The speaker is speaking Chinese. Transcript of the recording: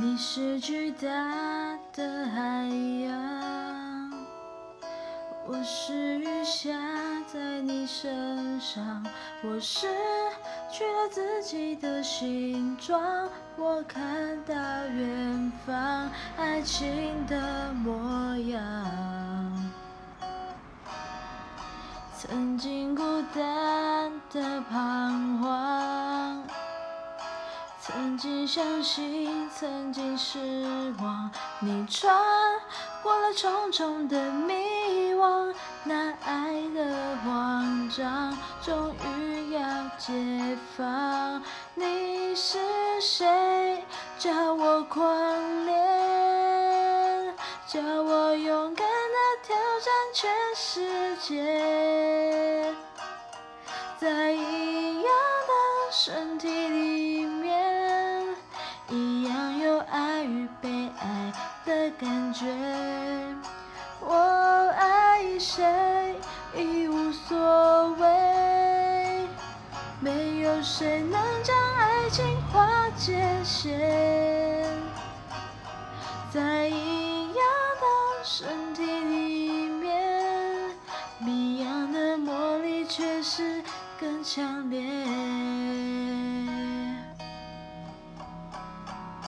你是巨大的海洋，我是雨下在你身上，我失去了自己的形状，我看到远方爱情的模样，曾经孤单的彷徨。曾经相信，曾经失望，你穿过了重重的迷惘，那爱的慌张终于要解放。你是谁？叫我狂恋，叫我勇敢的挑战全世界，在一样的身体爱的感觉，我爱谁已无所谓，没有谁能将爱情划界限，在一样的身体里面，一样的魔力却是更强烈。